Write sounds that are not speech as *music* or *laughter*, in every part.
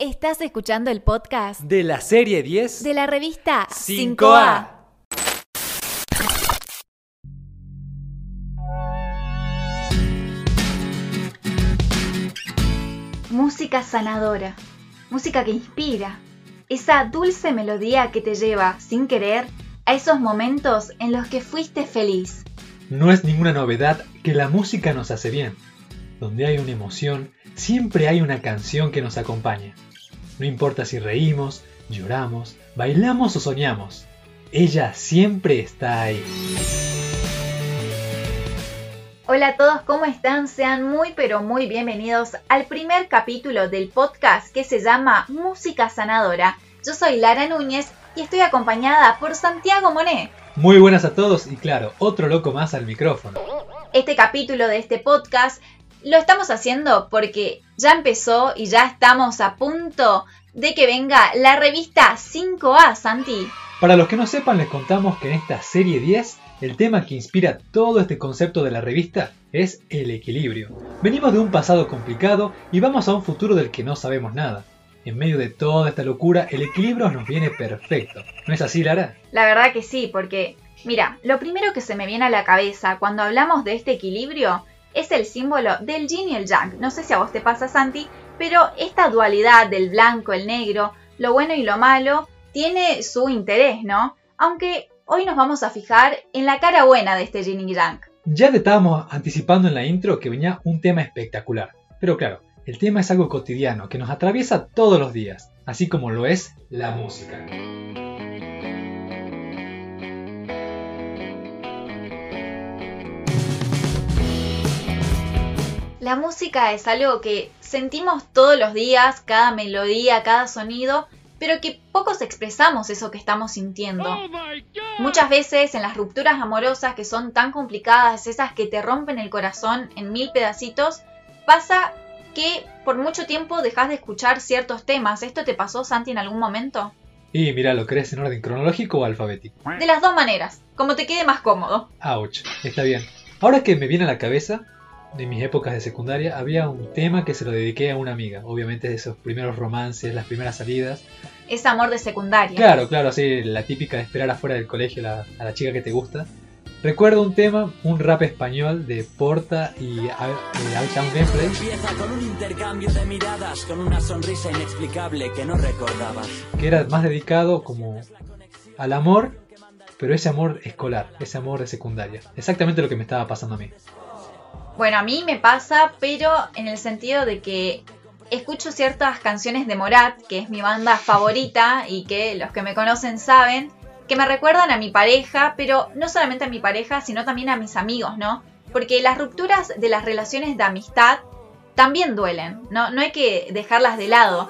Estás escuchando el podcast de la serie 10 de la revista 5A. 5A. Música sanadora, música que inspira, esa dulce melodía que te lleva, sin querer, a esos momentos en los que fuiste feliz. No es ninguna novedad que la música nos hace bien. Donde hay una emoción, siempre hay una canción que nos acompaña. No importa si reímos, lloramos, bailamos o soñamos. Ella siempre está ahí. Hola a todos, ¿cómo están? Sean muy pero muy bienvenidos al primer capítulo del podcast que se llama Música Sanadora. Yo soy Lara Núñez y estoy acompañada por Santiago Monet. Muy buenas a todos y claro, otro loco más al micrófono. Este capítulo de este podcast lo estamos haciendo porque ya empezó y ya estamos a punto de que venga la revista 5A, Santi. Para los que no sepan, les contamos que en esta serie 10, el tema que inspira todo este concepto de la revista es el equilibrio. Venimos de un pasado complicado y vamos a un futuro del que no sabemos nada. En medio de toda esta locura, el equilibrio nos viene perfecto. ¿No es así, Lara? La verdad que sí, porque, mira, lo primero que se me viene a la cabeza cuando hablamos de este equilibrio es el símbolo del yin y el yang. No sé si a vos te pasa, Santi, pero esta dualidad del blanco, el negro, lo bueno y lo malo, tiene su interés, ¿no? Aunque hoy nos vamos a fijar en la cara buena de este yin y yang. Ya te estábamos anticipando en la intro que venía un tema espectacular. Pero claro, el tema es algo cotidiano que nos atraviesa todos los días, así como lo es la música. La música es algo que sentimos todos los días, cada melodía, cada sonido, pero que pocos expresamos eso que estamos sintiendo. Muchas veces en las rupturas amorosas que son tan complicadas, esas que te rompen el corazón en mil pedacitos, pasa que por mucho tiempo dejas de escuchar ciertos temas. ¿Esto te pasó, Santi, en algún momento? Y mira, ¿lo crees en orden cronológico o alfabético? De las dos maneras, como te quede más cómodo. Ouch, está bien. Ahora que me viene a la cabeza, de mis épocas de secundaria, había un tema que se lo dediqué a una amiga. Obviamente de esos primeros romances, las primeras salidas. Es amor de secundaria. Claro, claro, así la típica de esperar afuera del colegio a la, a la chica que te gusta. Recuerdo un tema, un rap español de Porta y Outtown Gameplay. Empieza con un intercambio de miradas, con una sonrisa inexplicable que no recordabas. que era más dedicado como al amor, pero ese amor escolar, ese amor de secundaria. Exactamente lo que me estaba pasando a mí. Bueno, a mí me pasa, pero en el sentido de que escucho ciertas canciones de Morat, que es mi banda *laughs* favorita y que los que me conocen saben, que me recuerdan a mi pareja, pero no solamente a mi pareja, sino también a mis amigos, ¿no? Porque las rupturas de las relaciones de amistad también duelen, ¿no? No hay que dejarlas de lado.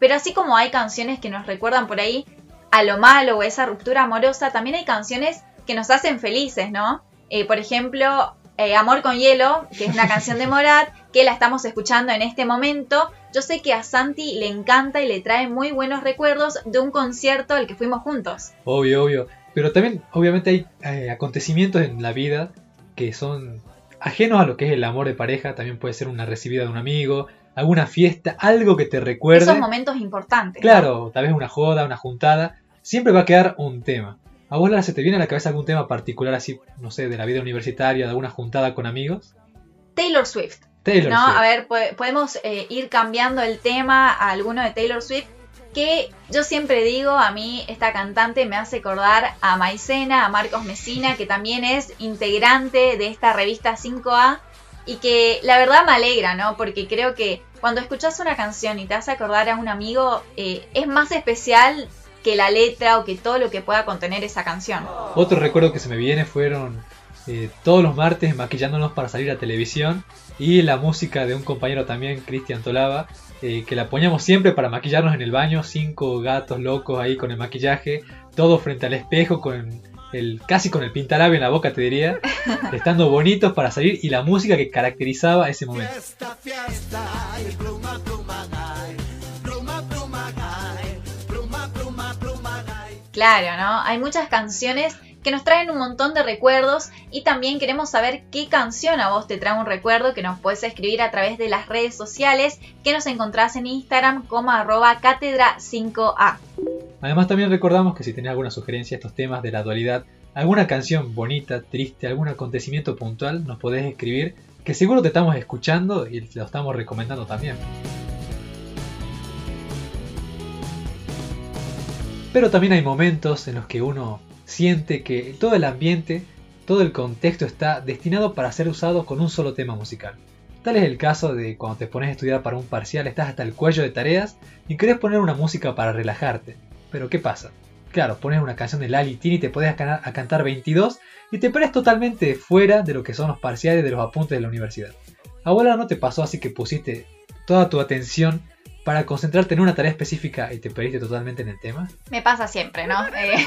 Pero así como hay canciones que nos recuerdan por ahí a lo malo o esa ruptura amorosa, también hay canciones que nos hacen felices, ¿no? Eh, por ejemplo, eh, Amor con Hielo, que es una canción de Morat, que la estamos escuchando en este momento. Yo sé que a Santi le encanta y le trae muy buenos recuerdos de un concierto al que fuimos juntos. Obvio, obvio. Pero también, obviamente, hay eh, acontecimientos en la vida que son ajenos a lo que es el amor de pareja. También puede ser una recibida de un amigo, alguna fiesta, algo que te recuerde. Esos momentos importantes. ¿no? Claro, tal vez una joda, una juntada. Siempre va a quedar un tema. ¿A vos, Lara, se te viene a la cabeza algún tema particular así, no sé, de la vida universitaria, de alguna juntada con amigos? Taylor Swift. Taylor ¿no? Swift. A ver, po- podemos eh, ir cambiando el tema a alguno de Taylor Swift. Que yo siempre digo, a mí esta cantante me hace acordar a Maicena, a Marcos Mesina, que también es integrante de esta revista 5A. Y que la verdad me alegra, ¿no? Porque creo que cuando escuchas una canción y te hace acordar a un amigo, eh, es más especial que la letra o que todo lo que pueda contener esa canción. Otro recuerdo que se me viene fueron eh, todos los martes maquillándonos para salir a televisión y la música de un compañero también, Cristian Tolava, eh, que la poníamos siempre para maquillarnos en el baño, cinco gatos locos ahí con el maquillaje, todo frente al espejo con el casi con el pintalabio en la boca te diría, *laughs* estando bonitos para salir y la música que caracterizaba ese momento. Fiesta, fiesta, y pluma, pluma, Claro, ¿no? Hay muchas canciones que nos traen un montón de recuerdos y también queremos saber qué canción a vos te trae un recuerdo que nos puedes escribir a través de las redes sociales que nos encontrás en Instagram como arroba cátedra 5A. Además también recordamos que si tenés alguna sugerencia a estos temas de la dualidad, alguna canción bonita, triste, algún acontecimiento puntual, nos podés escribir, que seguro te estamos escuchando y lo estamos recomendando también. Pero también hay momentos en los que uno siente que todo el ambiente, todo el contexto está destinado para ser usado con un solo tema musical. Tal es el caso de cuando te pones a estudiar para un parcial, estás hasta el cuello de tareas y querés poner una música para relajarte. Pero ¿qué pasa? Claro, pones una canción de Lali Tini y te podés a, cantar 22 y te pares totalmente fuera de lo que son los parciales de los apuntes de la universidad. Ahora no te pasó así que pusiste toda tu atención para concentrarte en una tarea específica y te perdiste totalmente en el tema? Me pasa siempre, ¿no? *laughs* Eh,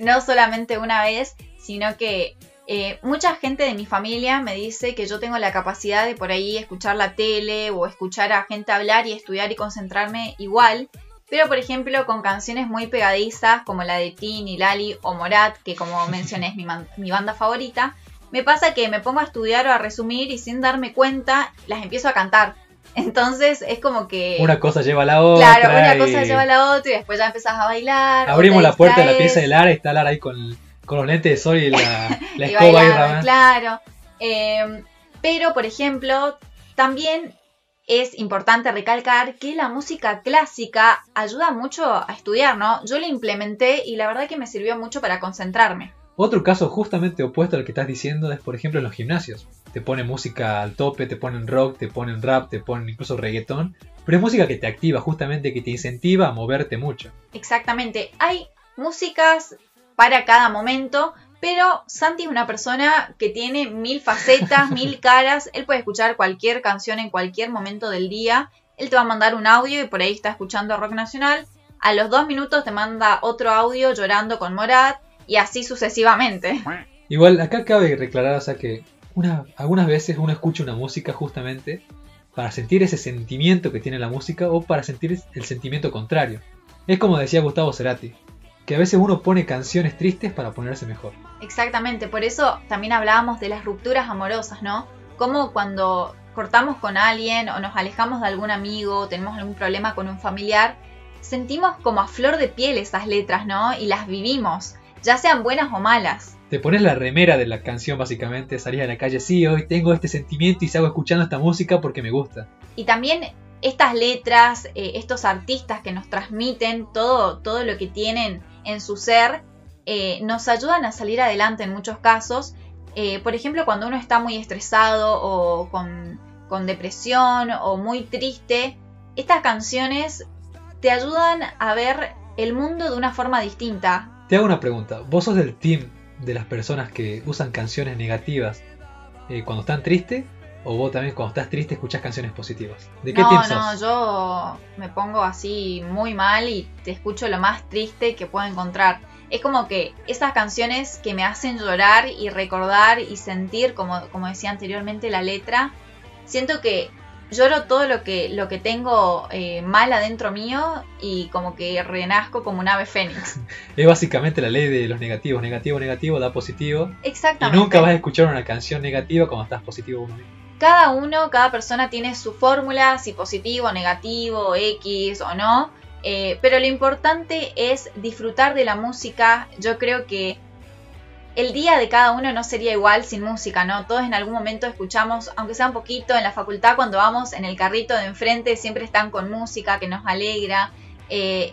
no solamente una vez, sino que eh, mucha gente de mi familia me dice que yo tengo la capacidad de por ahí escuchar la tele o escuchar a gente hablar y estudiar y concentrarme igual. Pero por ejemplo con canciones muy pegadizas como la de Tini, Lali o Morat, que como *laughs* mencioné es mi, mi banda favorita, me pasa que me pongo a estudiar o a resumir y sin darme cuenta las empiezo a cantar. Entonces es como que. Una cosa lleva a la otra. Claro, una cosa lleva a la otra y después ya empezás a bailar. Abrimos la puerta de la pieza de Lara y está Lara ahí con, con los lentes de sol y la, *laughs* la escoba ahí Claro. Eh, pero, por ejemplo, también es importante recalcar que la música clásica ayuda mucho a estudiar, ¿no? Yo la implementé y la verdad que me sirvió mucho para concentrarme. Otro caso justamente opuesto al que estás diciendo es, por ejemplo, en los gimnasios. Te ponen música al tope, te ponen rock, te ponen rap, te ponen incluso reggaetón, pero es música que te activa, justamente que te incentiva a moverte mucho. Exactamente, hay músicas para cada momento, pero Santi es una persona que tiene mil facetas, mil *laughs* caras, él puede escuchar cualquier canción en cualquier momento del día, él te va a mandar un audio y por ahí está escuchando rock nacional, a los dos minutos te manda otro audio llorando con Morat, y así sucesivamente. Igual acá cabe reclarar, o sea que una, algunas veces uno escucha una música justamente para sentir ese sentimiento que tiene la música o para sentir el sentimiento contrario. Es como decía Gustavo Cerati, que a veces uno pone canciones tristes para ponerse mejor. Exactamente, por eso también hablábamos de las rupturas amorosas, ¿no? Como cuando cortamos con alguien o nos alejamos de algún amigo, o tenemos algún problema con un familiar, sentimos como a flor de piel esas letras, ¿no? Y las vivimos ya sean buenas o malas. Te pones la remera de la canción básicamente, salís a la calle, sí, hoy tengo este sentimiento y salgo escuchando esta música porque me gusta. Y también estas letras, eh, estos artistas que nos transmiten todo, todo lo que tienen en su ser, eh, nos ayudan a salir adelante en muchos casos. Eh, por ejemplo, cuando uno está muy estresado o con, con depresión o muy triste, estas canciones te ayudan a ver el mundo de una forma distinta, te hago una pregunta. ¿Vos sos del team de las personas que usan canciones negativas eh, cuando están tristes? ¿O vos también cuando estás triste escuchas canciones positivas? ¿De qué no, team sos? No, yo me pongo así muy mal y te escucho lo más triste que puedo encontrar. Es como que esas canciones que me hacen llorar y recordar y sentir, como, como decía anteriormente la letra, siento que lloro todo lo que, lo que tengo eh, mal adentro mío y como que renazco como un ave fénix. *laughs* es básicamente la ley de los negativos. Negativo, negativo, da positivo. Exactamente. Y nunca vas a escuchar una canción negativa cuando estás positivo uno Cada uno, cada persona tiene su fórmula, si positivo, negativo, X o no. Eh, pero lo importante es disfrutar de la música. Yo creo que el día de cada uno no sería igual sin música, ¿no? Todos en algún momento escuchamos, aunque sea un poquito, en la facultad cuando vamos en el carrito de enfrente siempre están con música que nos alegra. Eh,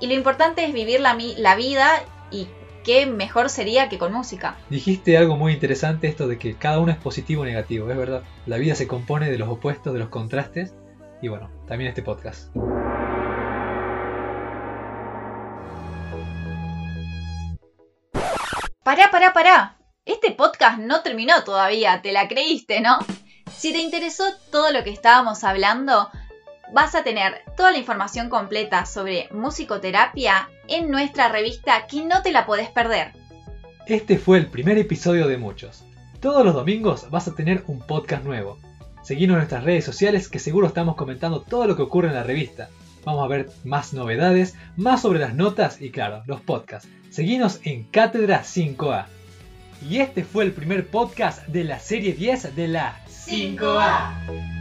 y lo importante es vivir la, la vida y qué mejor sería que con música. Dijiste algo muy interesante esto de que cada uno es positivo o negativo, es verdad. La vida se compone de los opuestos, de los contrastes. Y bueno, también este podcast. Pará, pará, pará. Este podcast no terminó todavía, te la creíste, ¿no? Si te interesó todo lo que estábamos hablando, vas a tener toda la información completa sobre musicoterapia en nuestra revista que no te la podés perder. Este fue el primer episodio de muchos. Todos los domingos vas a tener un podcast nuevo. Seguimos en nuestras redes sociales que seguro estamos comentando todo lo que ocurre en la revista. Vamos a ver más novedades, más sobre las notas y claro, los podcasts. Seguinos en Cátedra 5A. Y este fue el primer podcast de la serie 10 de la 5A.